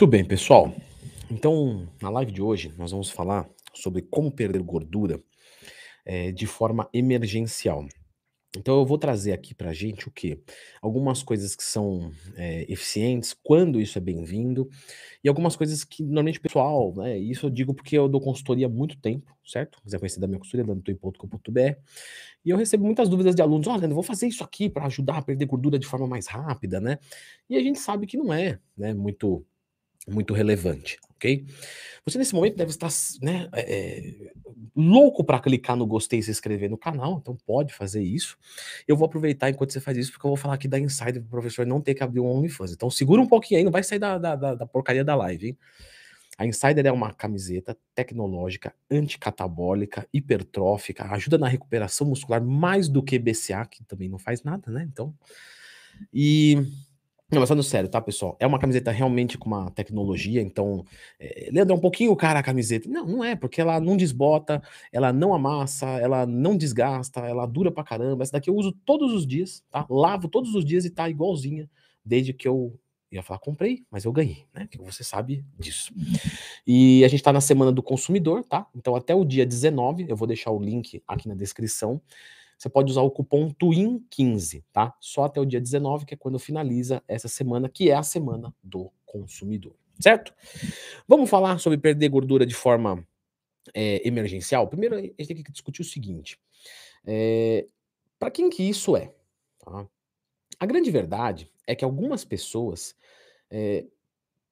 Tudo bem, pessoal. Então, na live de hoje, nós vamos falar sobre como perder gordura eh, de forma emergencial. Então, eu vou trazer aqui pra gente o quê? Algumas coisas que são eh, eficientes, quando isso é bem-vindo, e algumas coisas que normalmente o pessoal, né? Isso eu digo porque eu dou consultoria há muito tempo, certo? Se quiser conhecer da minha consultoria, leandrotoi.com.br. E eu recebo muitas dúvidas de alunos: olha, eu vou fazer isso aqui para ajudar a perder gordura de forma mais rápida, né? E a gente sabe que não é, né, muito muito relevante, ok? Você nesse momento deve estar, né, eh, louco para clicar no gostei e se inscrever no canal, então pode fazer isso. Eu vou aproveitar enquanto você faz isso, porque eu vou falar aqui da Insider para o professor não ter que abrir um OnlyFans. Então segura um pouquinho aí, não vai sair da, da, da porcaria da live, hein? A Insider é uma camiseta tecnológica, anticatabólica, hipertrófica, ajuda na recuperação muscular mais do que BCA, que também não faz nada, né? Então, e não, mas falando sério, tá, pessoal? É uma camiseta realmente com uma tecnologia, então, eh, Leandro, é um pouquinho cara a camiseta. Não, não é, porque ela não desbota, ela não amassa, ela não desgasta, ela dura pra caramba. Essa daqui eu uso todos os dias, tá? Lavo todos os dias e tá igualzinha, desde que eu ia falar comprei, mas eu ganhei, né? Que você sabe disso. E a gente tá na semana do consumidor, tá? Então até o dia 19, eu vou deixar o link aqui na descrição você pode usar o cupom TWIN15, tá? Só até o dia 19, que é quando finaliza essa semana, que é a semana do consumidor, certo? Vamos falar sobre perder gordura de forma é, emergencial? Primeiro, a gente tem que discutir o seguinte: é, para quem que isso é? Tá? A grande verdade é que algumas pessoas é,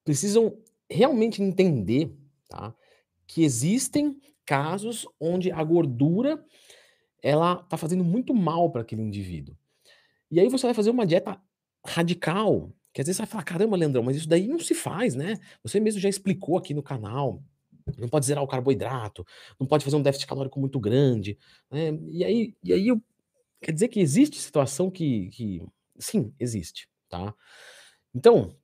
precisam realmente entender tá, que existem casos onde a gordura ela tá fazendo muito mal para aquele indivíduo. E aí você vai fazer uma dieta radical, que às vezes você vai falar: "Caramba, Leandrão, mas isso daí não se faz, né? Você mesmo já explicou aqui no canal, não pode zerar o carboidrato, não pode fazer um déficit calórico muito grande", né. E aí e aí eu quer dizer que existe situação que que sim, existe, tá? Então,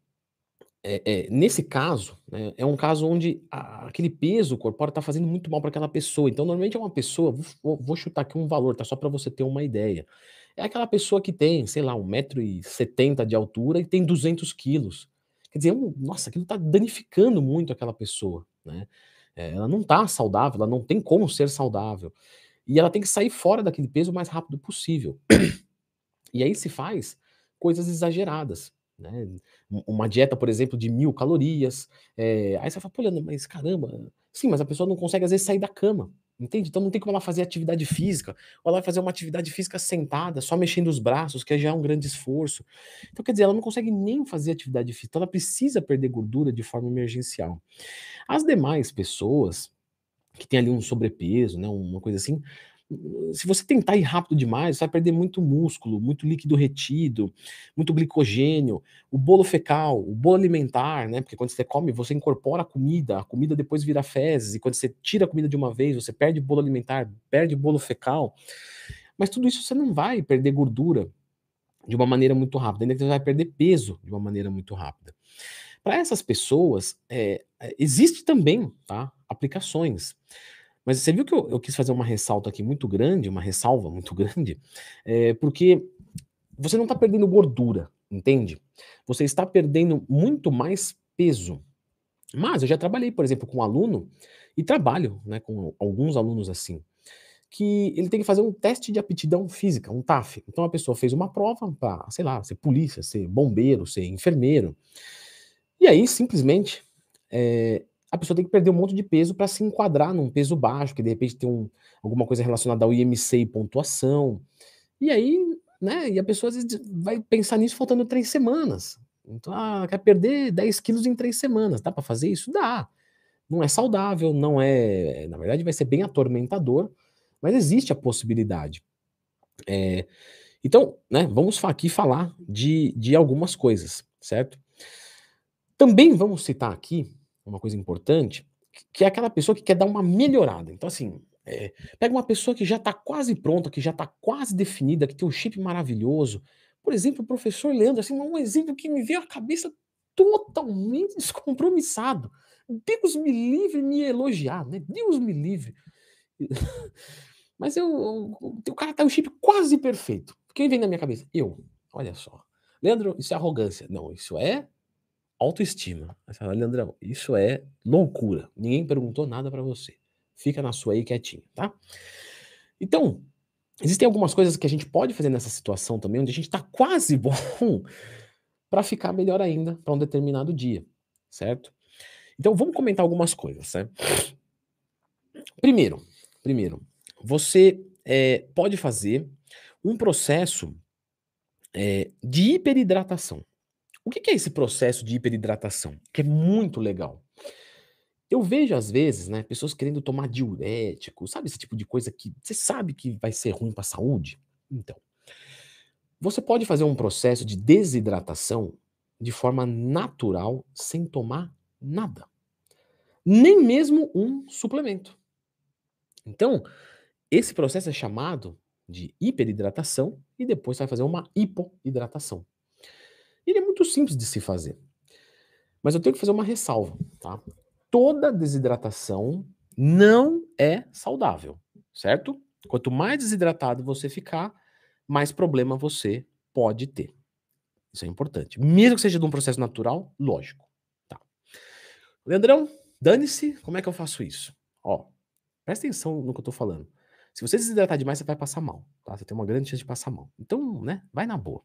é, é, nesse caso, né, é um caso onde a- aquele peso corpóreo está fazendo muito mal para aquela pessoa. Então, normalmente é uma pessoa, vou, vou- chutar aqui um valor, tá? Só para você ter uma ideia. É aquela pessoa que tem, sei lá, um metro e setenta de altura e tem 200 quilos. Quer dizer, é um- nossa, aquilo está danificando muito aquela pessoa, né? É, ela não está saudável, ela não tem como ser saudável. E ela tem que sair fora daquele peso o mais rápido possível. E aí se faz coisas exageradas, né? Um uma dieta, por exemplo, de 1000 calorias, eh, aí você fala: "Pô, mas caramba" sim, mas a pessoa não consegue às vezes sair da cama, entende? Então não tem como ela fazer atividade física, ou ela vai fazer uma atividade física sentada, só mexendo os braços, que já é um grande esforço. Então quer dizer, ela não consegue nem fazer atividade física, então ela precisa perder gordura de forma emergencial. As demais pessoas, que têm ali um sobrepeso, né, uma coisa assim, se você tentar ir rápido demais, você vai perder muito músculo, muito líquido retido, muito glicogênio, o bolo fecal, o bolo alimentar, né? Porque quando você come, você incorpora a comida, a comida depois vira fezes, e quando você tira a comida de uma vez, você perde bolo alimentar, perde bolo fecal. Mas tudo isso você não vai perder gordura de uma maneira muito rápida, ainda que você vai perder peso de uma maneira muito rápida. Para essas pessoas, é, é, existe também, tá? Aplicações. Mas você viu que eu, eu quis fazer uma ressalta aqui muito grande, uma ressalva muito grande, é, porque você não está perdendo gordura, entende? Você está perdendo muito mais peso. Mas eu já trabalhei, por exemplo, com um aluno, e trabalho né, com alguns alunos assim, que ele tem que fazer um teste de aptidão física, um TAF. Então a pessoa fez uma prova para, sei lá, ser polícia, ser bombeiro, ser enfermeiro. E aí, simplesmente, eh, a pessoa tem que perder um monte de peso para se enquadrar num peso baixo, que de repente tem um alguma coisa relacionada ao IMC e pontuação. E aí, né, e a pessoa às vezes vai pensar nisso faltando 3 semanas. Então, ah, quer perder 10 quilos em 3 semanas, dá para fazer isso? Dá. Não é saudável, não é na verdade vai ser bem atormentador, mas existe a possibilidade. Eh, então, né, vamos aqui falar de de algumas coisas, certo? Também vamos citar aqui uma coisa importante, que é aquela pessoa que quer dar uma melhorada. Então, assim, eh, pega uma pessoa que já está quase pronta, que já está quase definida, que tem um shape maravilhoso. Por exemplo, o professor Leandro, assim, um exemplo que me veio à cabeça totalmente descompromissado. Deus me livre me elogiar, né? Deus me livre. Mas eu, o, o cara tá um shape quase perfeito. Quem vem na minha cabeça? Eu. Olha só. Leandro, isso é arrogância. Não, isso é autoestima. Aí você fala, Leandrão, isso é loucura. Ninguém perguntou nada para você. Fica na sua aí quietinho, tá? Então, existem algumas coisas que a gente pode fazer nessa situação também, onde a gente está quase bom para ficar melhor ainda para um determinado dia, certo? Então, vamos comentar algumas coisas, certo? Primeiro, primeiro, você é, pode fazer um processo é, de hiperidratação. O que é esse processo de hiperidratação? Que é muito legal. Eu vejo às vezes, né, pessoas querendo tomar diurético, sabe esse tipo de coisa que você sabe que vai ser ruim para a saúde? Então, você pode fazer um processo de desidratação de forma natural, sem tomar nada. Nem mesmo um suplemento. Então, esse processo é chamado de hiperidratação e depois você vai fazer uma hipoidratação. Ele é muito simples de se fazer. Mas eu tenho que fazer uma ressalva, tá? Toda desidratação não é saudável, certo? Quanto mais desidratado você ficar, mais problema você pode ter. Isso é importante. Mesmo que seja de um processo natural, lógico. Tá. Leandrão, dane-se, como é que eu faço isso? Ó, presta atenção no que eu tô falando. Se você desidratar demais, você vai passar mal, tá? Você tem uma grande chance de passar mal. Então, né, vai na boa.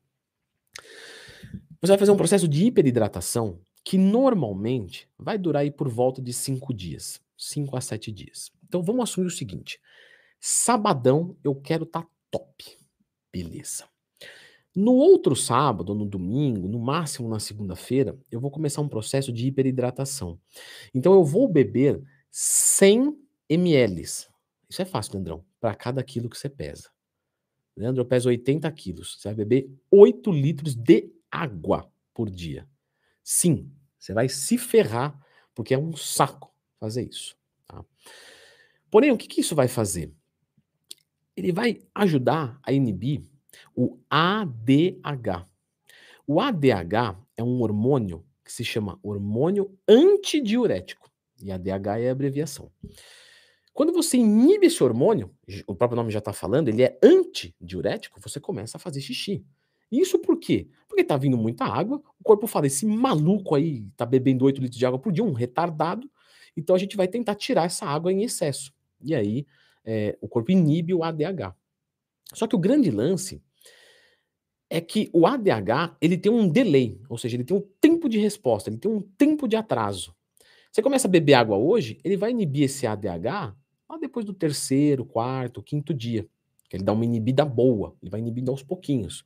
Você vai fazer um processo de hiperidratação que normalmente vai durar aí por volta de 5 dias, 5 a 7 dias. Então vamos assumir o seguinte: sabadão eu quero estar tá top. Beleza. No outro sábado, no domingo, no máximo na segunda-feira, eu vou começar um processo de hiperidratação. Então eu vou beber 100 ml. Isso é fácil, Leandrão, para cada quilo que você pesa. Leandro, eu peso 80 quilos. Você vai beber 8 litros de água por dia. Sim, você vai se ferrar, porque é um saco fazer isso. Tá? Porém, o que, que isso vai fazer? Ele vai ajudar a inibir o ADH. O ADH é um hormônio que se chama hormônio antidiurético. E ADH é a abreviação. Quando você inibe esse hormônio, o próprio nome já está falando, ele é antidiurético, você começa a fazer xixi. Isso por quê? Porque tá vindo muita água, o corpo fala, esse maluco aí tá bebendo 8 litros de água por dia, um retardado, então a gente vai tentar tirar essa água em excesso. E aí é, o corpo inibe o ADH. Só que o grande lance é que o ADH ele tem um delay, ou seja, ele tem um tempo de resposta, ele tem um tempo de atraso. Você começa a beber água hoje, ele vai inibir esse ADH lá depois do terceiro, quarto, quinto dia. Ele dá uma inibida boa, ele vai inibindo aos pouquinhos.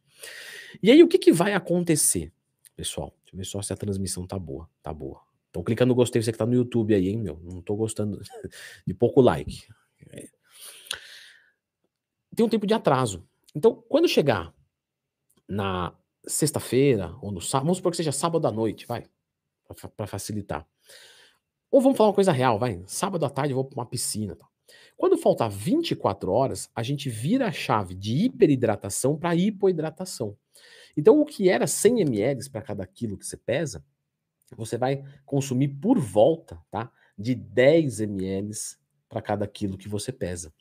E aí o que, que vai acontecer, pessoal? Deixa eu ver só se a transmissão tá boa. Tá boa. Então clica no gostei, você que tá no YouTube aí, hein, meu? Não tô gostando de pouco like. É. Tem um tempo de atraso. Então, quando chegar na sexta-feira ou no sábado, vamos supor que seja sábado à noite, vai, para facilitar. Ou vamos falar uma coisa real, vai. Sábado à tarde eu vou para uma piscina. Tá? Quando faltar 24 horas, a gente vira a chave de hiperidratação para hipoidratação. Então, o que era 100 ml para cada quilo que você pesa, você vai consumir por volta tá, de 10 ml para cada quilo que você pesa.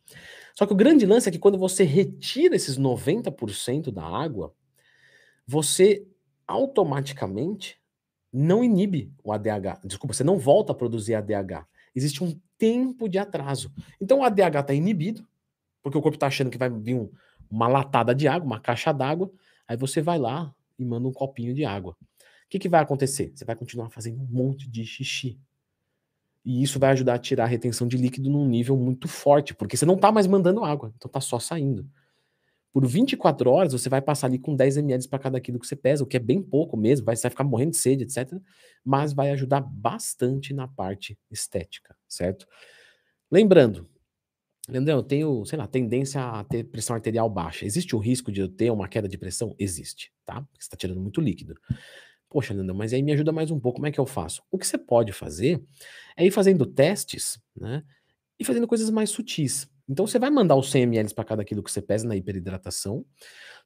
Só que o grande lance é que quando você retira esses 90% da água, você automaticamente não inibe o ADH. Desculpa, você não volta a produzir ADH. Existe um tempo de atraso. Então o ADH está inibido, porque o corpo está achando que vai vir um, uma latada de água, uma caixa d'água. Aí você vai lá e manda um copinho de água. O que, que vai acontecer? Você vai continuar fazendo um monte de xixi. E isso vai ajudar a tirar a retenção de líquido num nível muito forte, porque você não está mais mandando água, então está só saindo. Por 24 horas, você vai passar ali com 10 ml para cada quilo que você pesa, o que é bem pouco mesmo, vai, você vai ficar morrendo de sede, etc. Mas vai ajudar bastante na parte estética, certo? Lembrando, Leandrão, eu tenho, sei lá, tendência a ter pressão arterial baixa. Existe o risco de eu ter uma queda de pressão? Existe, tá? Porque você está tirando muito líquido. Poxa, Leandrão, mas aí me ajuda mais um pouco, como é que eu faço? O que você pode fazer é ir fazendo testes, né? E fazendo coisas mais sutis. Então você vai mandar os 100 ml para cada quilo que você pesa na hiperidratação.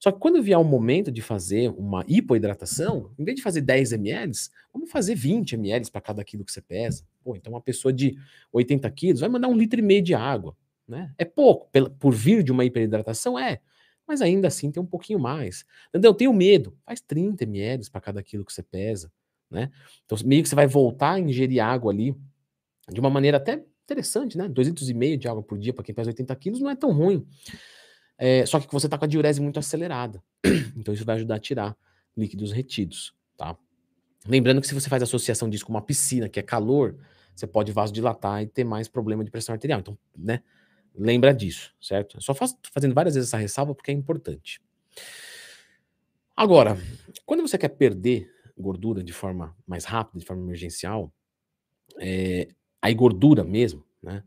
Só que quando vier o momento de fazer uma hipoidratação, em vez de fazer 10 ml, vamos fazer 20 ml para cada quilo que você pesa. Pô, então uma pessoa de 80 quilos vai mandar um litro e meio de água. Né? É pouco, por vir de uma hiperidratação, é. Mas ainda assim tem um pouquinho mais. Entendeu? Eu tenho medo. Faz 30 ml para cada quilo que você pesa. né? Então, meio que você vai voltar a ingerir água ali de uma maneira até interessante, né? 2 litros e meio de água por dia para quem pesa 80 quilos não é tão ruim. É, só que você está com a diurese muito acelerada. Então isso vai ajudar a tirar líquidos retidos, tá? Lembrando que se você faz associação disso com uma piscina, que é calor, você pode vasodilatar e ter mais problema de pressão arterial. Então, né? Lembra disso, certo? Só faço fazendo várias vezes essa ressalva porque é importante. Agora, quando você quer perder gordura de forma mais rápida, de forma emergencial, é, aí gordura mesmo, né?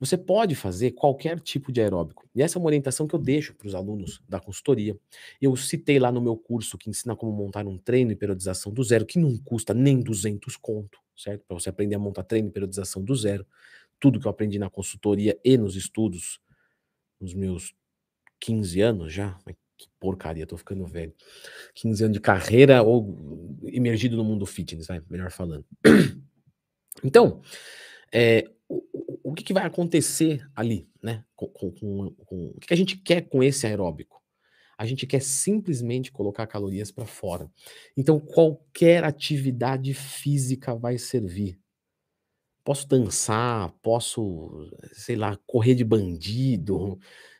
Você pode fazer qualquer tipo de aeróbico. E essa é uma orientação que eu deixo para os alunos da consultoria. Eu citei lá no meu curso que ensina como montar um treino e periodização do zero, que não custa nem 200 conto, certo? Para você aprender a montar treino e periodização do zero. Tudo que eu aprendi na consultoria e nos estudos, nos meus 15 anos já, que porcaria, tô ficando velho. 15 anos de carreira ou emergido no mundo fitness, vai, melhor falando. Então, é, o, o, que, que, vai acontecer ali, né? Com, com, com, o que, que a gente quer com esse aeróbico? A gente quer simplesmente colocar calorias para fora. Então, qualquer atividade física vai servir. Posso dançar, posso, sei lá, correr de bandido,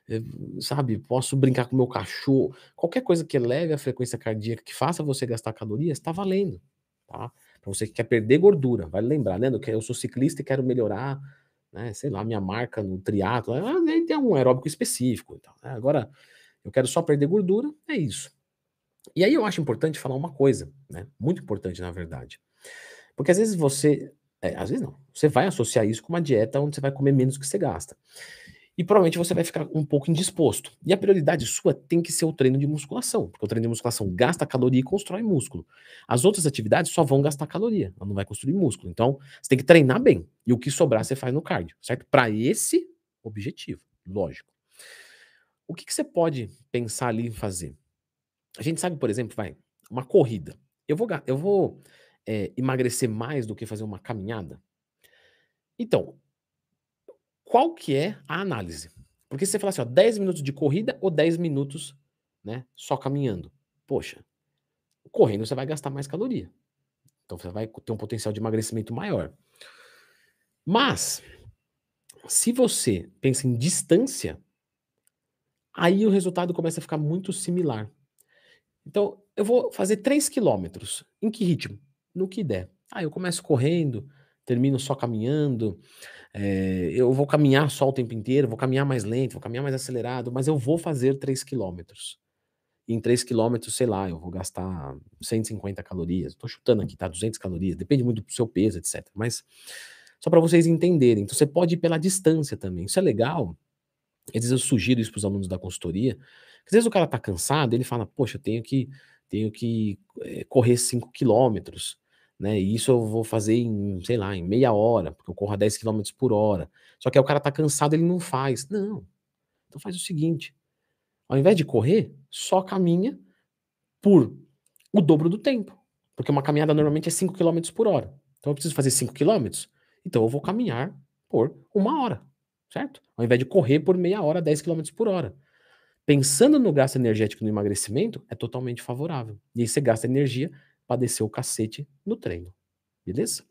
eh, sabe? Posso brincar com meu cachorro. Qualquer coisa que eleve a frequência cardíaca, que faça você gastar calorias, está valendo, tá? Para você que quer perder gordura, vale lembrar, né? Eu sou ciclista e quero melhorar, né? Sei lá, minha marca no triatlo, ah, tem um aeróbico específico. Então, né? Agora, eu quero só perder gordura, é isso. E aí eu acho importante falar uma coisa, né? Muito importante, na verdade. Porque às vezes você, é, às vezes não, você vai associar isso com uma dieta onde você vai comer menos que você gasta e provavelmente você vai ficar um pouco indisposto. E a prioridade sua tem que ser o treino de musculação, porque o treino de musculação gasta caloria e constrói músculo. As outras atividades só vão gastar caloria, ela não vai construir músculo. Então, você tem que treinar bem. E o que sobrar você faz no cardio, certo? Para esse objetivo, lógico. O que, que, você pode pensar ali em fazer? A gente sabe, por exemplo, vai, uma corrida. Eu vou, eu vou é, emagrecer mais do que fazer uma caminhada? Então, qual que é a análise? Porque se você fala assim, ó, 10 minutos de corrida ou 10 minutos, né, só caminhando. Poxa, correndo você vai gastar mais caloria. Então você vai ter um potencial de emagrecimento maior. Mas, se você pensa em distância, aí o resultado começa a ficar muito similar. Então, eu vou fazer 3 quilômetros. Em que ritmo? No que der. Ah, eu começo correndo, termino só caminhando, é, eu vou caminhar só o tempo inteiro, vou caminhar mais lento, vou caminhar mais acelerado, mas eu vou fazer 3 quilômetros. Em 3 quilômetros, sei lá, eu vou gastar 150 calorias. Estou chutando aqui, tá? 200 calorias, depende muito do seu peso, etc. Mas só para vocês entenderem. Então você pode ir pela distância também. Isso é legal. Às vezes eu sugiro isso para os alunos da consultoria. Às vezes o cara tá cansado, ele fala, poxa, eu tenho que, tenho que é, correr 5 quilômetros né? E isso eu vou fazer em, sei lá, em meia hora, porque eu corro a 10 km por hora. Só que aí o cara tá cansado, ele não faz. Não. Então faz o seguinte: ao invés de correr, só caminha por o dobro do tempo. Porque uma caminhada normalmente é 5 km por hora. Então eu preciso fazer 5 km, então eu vou caminhar por uma hora, certo? Ao invés de correr por meia hora, 10 km por hora. Pensando no gasto energético no emagrecimento, é totalmente favorável. E aí você gasta energia para descer o cacete no treino. Beleza?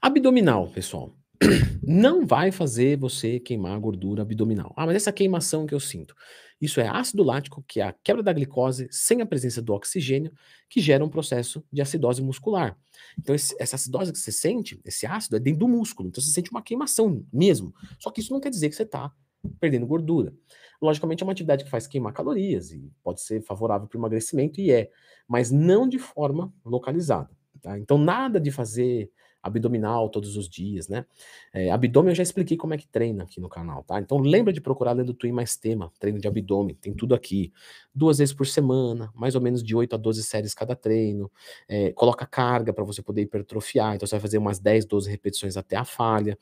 Abdominal, pessoal. Não vai fazer você queimar gordura abdominal. Ah, mas essa queimação que eu sinto. Isso é ácido lático, que é a quebra da glicose sem a presença do oxigênio, que gera um processo de acidose muscular. Então, esse, essa acidose que você sente, esse ácido, é dentro do músculo. Então, você sente uma queimação mesmo. Só que isso não quer dizer que você está perdendo gordura. Logicamente, é uma atividade que faz queimar calorias e pode ser favorável para o emagrecimento, e é, mas não de forma localizada. Tá? Então, nada de fazer abdominal todos os dias, né? É, abdômen eu já expliquei como é que treina aqui no canal, tá? Então lembra de procurar lendo Twin mais tema, treino de abdômen, tem tudo aqui. Duas vezes por semana, mais ou menos de 8 a 12 séries cada treino. É, coloca carga para você poder hipertrofiar, então você vai fazer umas 10, 12 repetições até a falha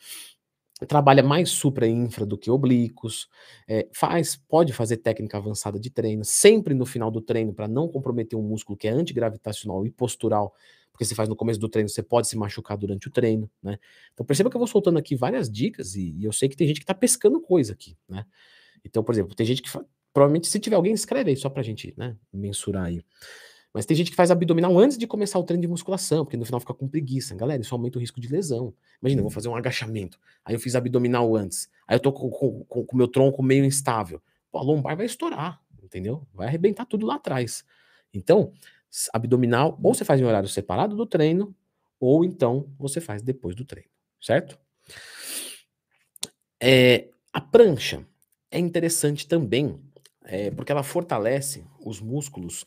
trabalha mais supra e infra do que oblíquos, é, faz, pode fazer técnica avançada de treino, sempre no final do treino, para não comprometer um músculo que é antigravitacional e postural, porque você faz no começo do treino, você pode se machucar durante o treino, né? Então perceba que eu vou soltando aqui várias dicas e, e eu sei que tem gente que está pescando coisa aqui, né? Então, por exemplo, tem gente que, provavelmente, se tiver alguém, escreve aí só para a gente, né, mensurar aí. Mas tem gente que faz abdominal antes de começar o treino de musculação, porque no final fica com preguiça. Galera, isso aumenta o risco de lesão. Imagina, eu vou fazer um agachamento, aí eu fiz abdominal antes, aí eu tô com o meu tronco meio instável. Pô, a lombar vai estourar, entendeu? Vai arrebentar tudo lá atrás. Então, abdominal, ou você faz em horário separado do treino, ou então você faz depois do treino, certo? É, a prancha é interessante também, é, porque ela fortalece os músculos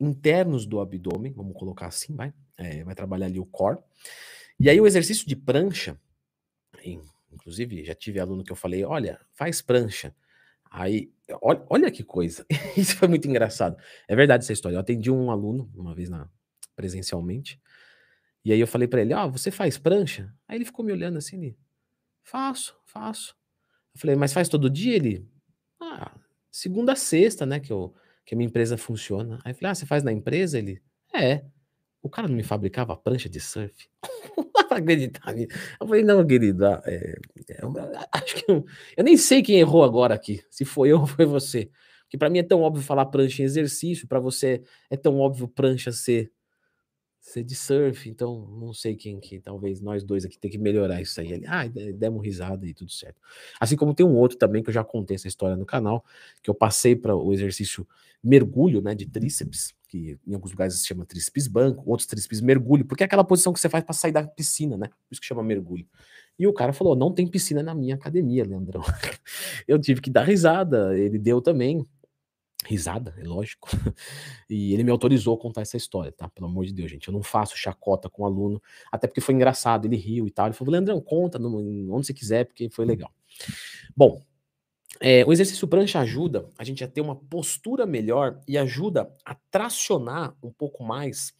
internos do abdômen, vamos colocar assim, vai, é, vai trabalhar ali o core. E aí o exercício de prancha, inclusive já tive aluno que eu falei, olha, faz prancha. Aí, olha, olha que coisa, isso foi muito engraçado. É verdade essa história. Eu atendi um aluno uma vez na presencialmente, e aí eu falei para ele, ó, oh, você faz prancha? Aí ele ficou me olhando assim, ele, faço, faço. Eu falei, mas faz todo dia? Ele, ah, segunda a sexta, né, que eu que a minha empresa funciona. Aí eu falei, ah, você faz na empresa? Ele, é. O cara não me fabricava prancha de surf? pra acreditar nisso. Eu falei, não, querido, ah, é, é, acho que eu, eu, nem sei quem errou agora aqui, se foi eu ou foi você. Porque para mim é tão óbvio falar prancha em exercício, para você é tão óbvio prancha ser ser de surf, então não sei quem que, talvez nós dois aqui tem que melhorar isso aí. Ele, ah, demos risada e tudo certo. Assim como tem um outro também que eu já contei essa história no canal, que eu passei para o exercício mergulho, né, de tríceps, que em alguns lugares se chama tríceps banco, outros tríceps mergulho, porque é aquela posição que você faz para sair da piscina, né? Por isso que chama mergulho. E o cara falou: "Não tem piscina na minha academia, Leandrão". eu tive que dar risada, ele deu também risada, é lógico. E ele me autorizou a contar essa história, tá? Pelo amor de Deus, gente. Eu não faço chacota com o aluno, até porque foi engraçado, ele riu e tal. Ele falou, Leandrão, conta onde você quiser, porque foi legal. Bom, é, o exercício prancha ajuda a gente a ter uma postura melhor e ajuda a tracionar um pouco mais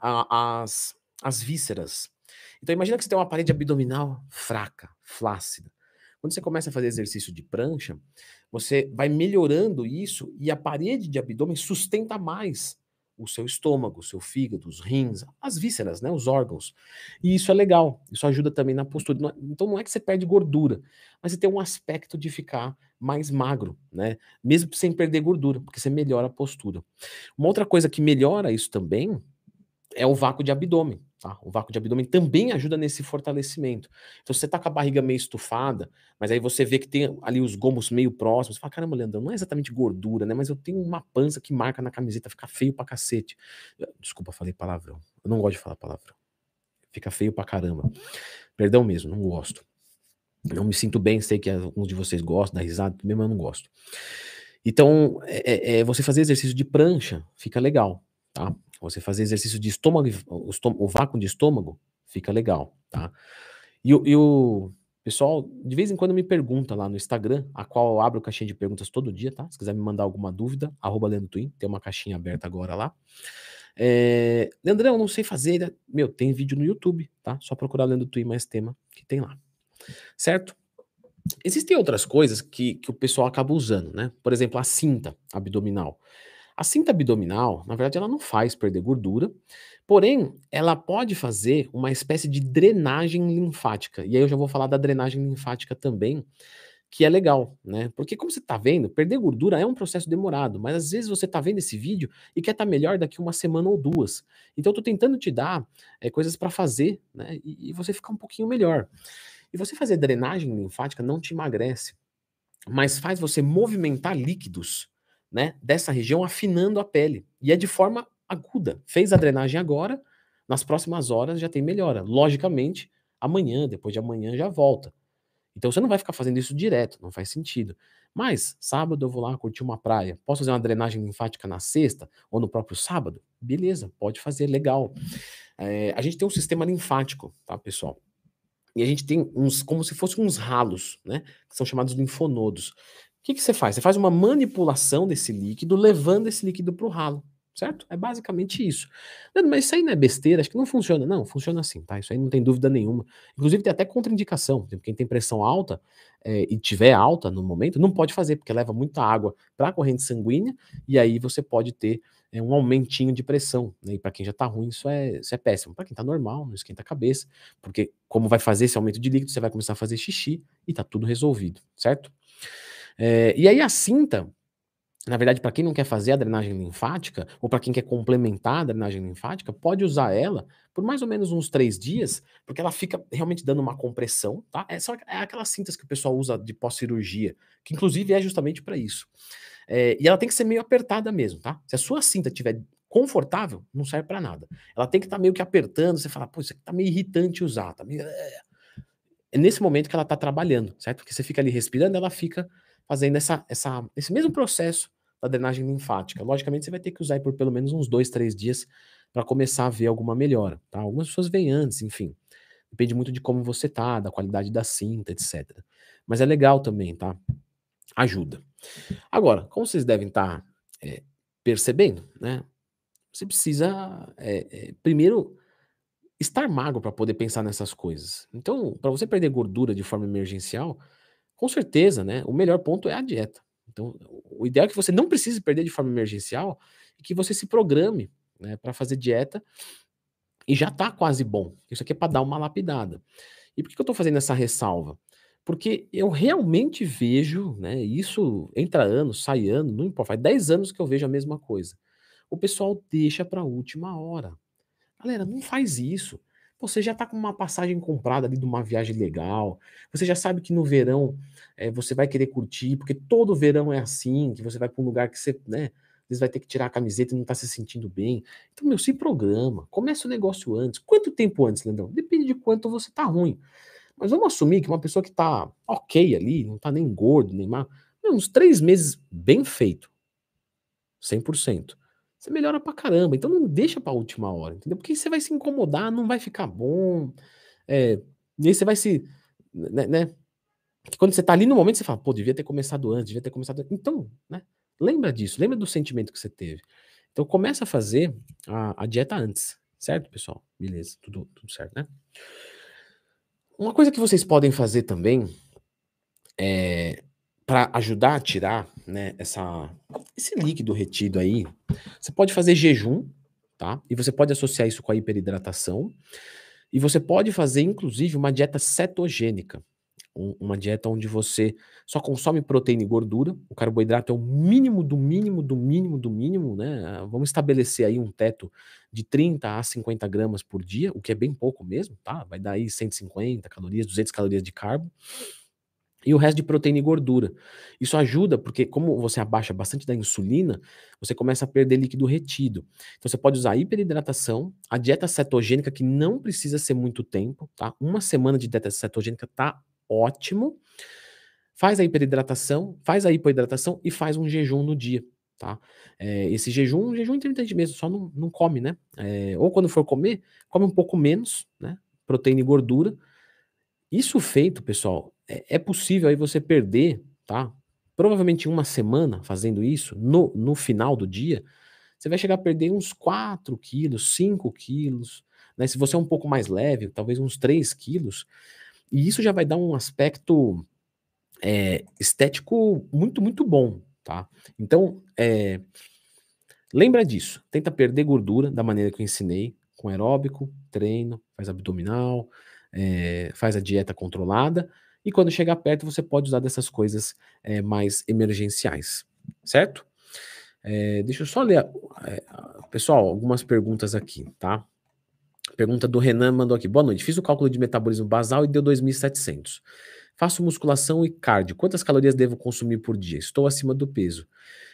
a, as, as vísceras. Então imagina que você tem uma parede abdominal fraca, flácida. Quando você começa a fazer exercício de prancha, você vai melhorando isso e a parede de abdômen sustenta mais o seu estômago, o seu fígado, os rins, as vísceras, né, os órgãos. E isso é legal, isso ajuda também na postura. É, então não é que você perde gordura, mas você tem um aspecto de ficar mais magro, né? Mesmo sem perder gordura, porque você melhora a postura. Uma outra coisa que melhora isso também é o vácuo de abdômen. Tá? O vácuo de abdômen também ajuda nesse fortalecimento. Então, você tá com a barriga meio estufada, mas aí você vê que tem ali os gomos meio próximos. Você fala, caramba, Leandro, não é exatamente gordura, né? Mas eu tenho uma pança que marca na camiseta, fica feio pra cacete. Desculpa, falei palavrão. Eu não gosto de falar palavrão. Fica feio pra caramba. Perdão mesmo, não gosto. Não me sinto bem, sei que alguns de vocês gostam da risada, mesmo eu não gosto. Então, é, é, é você fazer exercício de prancha fica legal, tá? Você fazer exercício de estômago, o, estômago, o vácuo de estômago, fica legal, tá? E, e, o pessoal, de vez em quando, me pergunta lá no Instagram, a qual eu abro caixinha de perguntas todo dia, tá? Se quiser me mandar alguma dúvida, arroba Twin, tem uma caixinha aberta agora lá. É, Leandrão, não sei fazer. Né? Meu, tem vídeo no YouTube, tá? Só procurar Leandro Twin mais tema que tem lá. Certo? Existem outras coisas que, que o pessoal acaba usando, né? Por exemplo, a cinta abdominal. A cinta abdominal, na verdade, ela não faz perder gordura, porém, ela pode fazer uma espécie de drenagem linfática. E aí eu já vou falar da drenagem linfática também, que é legal, né? Porque como você está vendo, perder gordura é um processo demorado, mas às vezes você está vendo esse vídeo e quer estar tá melhor daqui uma semana ou duas. Então eu estou tentando te dar é, coisas para fazer, né? E, e você ficar um pouquinho melhor. E você fazer drenagem linfática não te emagrece, mas faz você movimentar líquidos né, dessa região afinando a pele. E é de forma aguda. Fez a drenagem agora, nas próximas horas já tem melhora. Logicamente, amanhã, depois de amanhã já volta. Então você não vai ficar fazendo isso direto, não faz sentido. Mas sábado eu vou lá curtir uma praia. Posso fazer uma drenagem linfática na sexta ou no próprio sábado? Beleza, pode fazer, legal. É, a gente tem um sistema linfático, tá, pessoal? E a gente tem uns, como se fossem uns ralos, né? Que são chamados linfonodos que, que você faz? Você faz uma manipulação desse líquido, levando esse líquido para o ralo, certo? É basicamente isso. Mas isso aí não é besteira, acho que não funciona. Não, funciona assim, tá? Isso aí não tem dúvida nenhuma. Inclusive tem até contraindicação. Quem tem pressão alta é, e tiver alta no momento, não pode fazer, porque leva muita água para a corrente sanguínea e aí você pode ter é, um aumentinho de pressão. Né? E para quem já está ruim, isso é, isso é péssimo. Para quem está normal, não esquenta a cabeça, porque como vai fazer esse aumento de líquido, você vai começar a fazer xixi e está tudo resolvido, certo? É, e aí a cinta, na verdade, para quem não quer fazer a drenagem linfática, ou para quem quer complementar a drenagem linfática, pode usar ela por mais ou menos uns três dias, porque ela fica realmente dando uma compressão, tá? É, só, é aquela cintas que o pessoal usa de pós-cirurgia, que inclusive é justamente para isso. É, e ela tem que ser meio apertada mesmo, tá? Se a sua cinta estiver confortável, não serve para nada. Ela tem que estar tá meio que apertando, você fala, pô, isso aqui tá meio irritante usar, tá meio... É, é nesse momento que ela tá trabalhando, certo? Porque você fica ali respirando, ela fica fazendo essa, essa, esse mesmo processo da drenagem linfática. Logicamente, você vai ter que usar por pelo menos uns dois, três dias para começar a ver alguma melhora, tá? Algumas pessoas vêm antes, enfim. Depende muito de como você tá, da qualidade da cinta, etc. Mas é legal também, tá? Ajuda. Agora, como vocês devem estar tá, é, percebendo, né? Você precisa, é, é, primeiro, estar magro para poder pensar nessas coisas. Então, para você perder gordura de forma emergencial, com certeza, né? O melhor ponto é a dieta. Então, o ideal é que você não precise perder de forma emergencial e que você se programe né, para fazer dieta e já está quase bom. Isso aqui é para dar uma lapidada. E por que eu estou fazendo essa ressalva? Porque eu realmente vejo, né? Isso entra ano, sai ano, não importa. Faz 10 anos que eu vejo a mesma coisa. O pessoal deixa para a última hora. Galera, não faz isso. Você já está com uma passagem comprada ali de uma viagem legal. Você já sabe que no verão é, você vai querer curtir, porque todo verão é assim, que você vai para um lugar que você, né? Vezes vai ter que tirar a camiseta e não está se sentindo bem. Então, meu, se programa. Começa o negócio antes. Quanto tempo antes, Leandrão? Depende de quanto você tá ruim. Mas vamos assumir que uma pessoa que tá ok ali, não tá nem gordo, nem mal, uns três meses bem feito. 100% você melhora pra caramba. Então não deixa pra última hora, entendeu? Porque você vai se incomodar, não vai ficar bom. É, e aí você vai se. Né, né? Quando você tá ali no momento, você fala, pô, devia ter começado antes, devia ter começado. Então, né? Lembra disso, lembra do sentimento que você teve. Então começa a fazer a, a dieta antes, certo, pessoal? Beleza, tudo, tudo certo, né? Uma coisa que vocês podem fazer também é para ajudar a tirar, né, essa, esse líquido retido aí, você pode fazer jejum, tá? E você pode associar isso com a hiperidratação. E você pode fazer, inclusive, uma dieta cetogênica. Um, uma dieta onde você só consome proteína e gordura. O carboidrato é o mínimo do mínimo do mínimo do mínimo, né? Vamos estabelecer aí um teto de 30 a 50 gramas por dia, o que é bem pouco mesmo, tá? Vai dar aí 150 calorias, 200 calorias de carbo e o resto de proteína e gordura. Isso ajuda porque, como você abaixa bastante da insulina, você começa a perder líquido retido. Então, você pode usar a hiperidratação, a dieta cetogênica, que não precisa ser muito tempo, tá? Uma semana de dieta cetogênica tá ótimo. Faz a hiperidratação, faz a hipoidratação e faz um jejum no dia, tá? É, esse jejum, um jejum intermitente mesmo, só não, não come, né? É, ou quando for comer, come um pouco menos, né? Proteína e gordura. Isso feito, pessoal, é, é possível aí você perder, tá? Provavelmente uma semana fazendo isso, no, no final do dia, você vai chegar a perder uns 4 quilos, 5 quilos, né? Se você é um pouco mais leve, talvez uns 3 quilos, e isso já vai dar um aspecto é, estético muito, muito bom, tá? Então, é, lembra disso, tenta perder gordura da maneira que eu ensinei, com aeróbico, treino, faz abdominal, é, faz a dieta controlada, e quando chegar perto você pode usar dessas coisas é, mais emergenciais, certo? É, deixa eu só ler, é, pessoal, algumas perguntas aqui, tá? Pergunta do Renan mandou aqui. Boa noite. Fiz o cálculo de metabolismo basal e deu 2.700. Faço musculação e cardio. Quantas calorias devo consumir por dia? Estou acima do peso.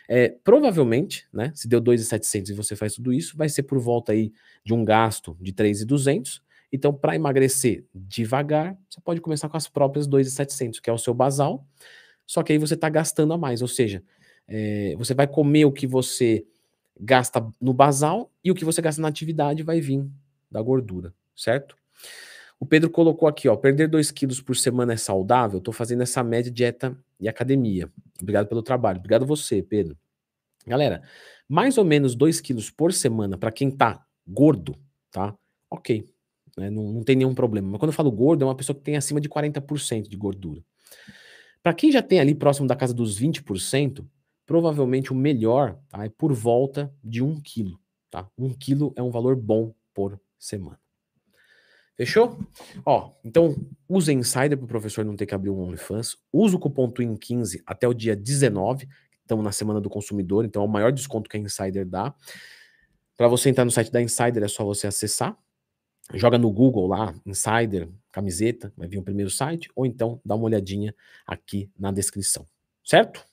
É, provavelmente, né, se deu 2.700 e você faz tudo isso, vai ser por volta aí de um gasto de 3.200 então, para emagrecer devagar, você pode começar com as próprias 2,700, que é o seu basal, só que aí você está gastando a mais, ou seja, é, você vai comer o que você gasta no basal e o que você gasta na atividade vai vir da gordura, certo? O Pedro colocou aqui, ó, perder 2 quilos por semana é saudável? Estou fazendo essa média dieta e academia. Obrigado pelo trabalho. Obrigado você, Pedro. Galera, mais ou menos 2 quilos por semana para quem tá gordo, tá? Ok né? Não, não tem nenhum problema. Mas quando eu falo gordo, é uma pessoa que tem acima de 40% de gordura. Para quem já tem ali próximo da casa dos 20%, provavelmente o melhor tá, é por volta de 1 quilo. Tá? 1 quilo é um valor bom por semana. Fechou? Ó, então use Insider para o professor não ter que abrir um OnlyFans. Use o cupom TWIN15 até o dia 19. estamos na semana do consumidor, então é o maior desconto que a Insider dá. Para você entrar no site da Insider é só você acessar, joga no Google lá, Insider, camiseta, vai vir o primeiro site, ou então dá uma olhadinha aqui na descrição, certo?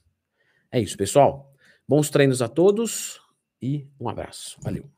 É isso, pessoal. Bons treinos a todos e um abraço. Valeu.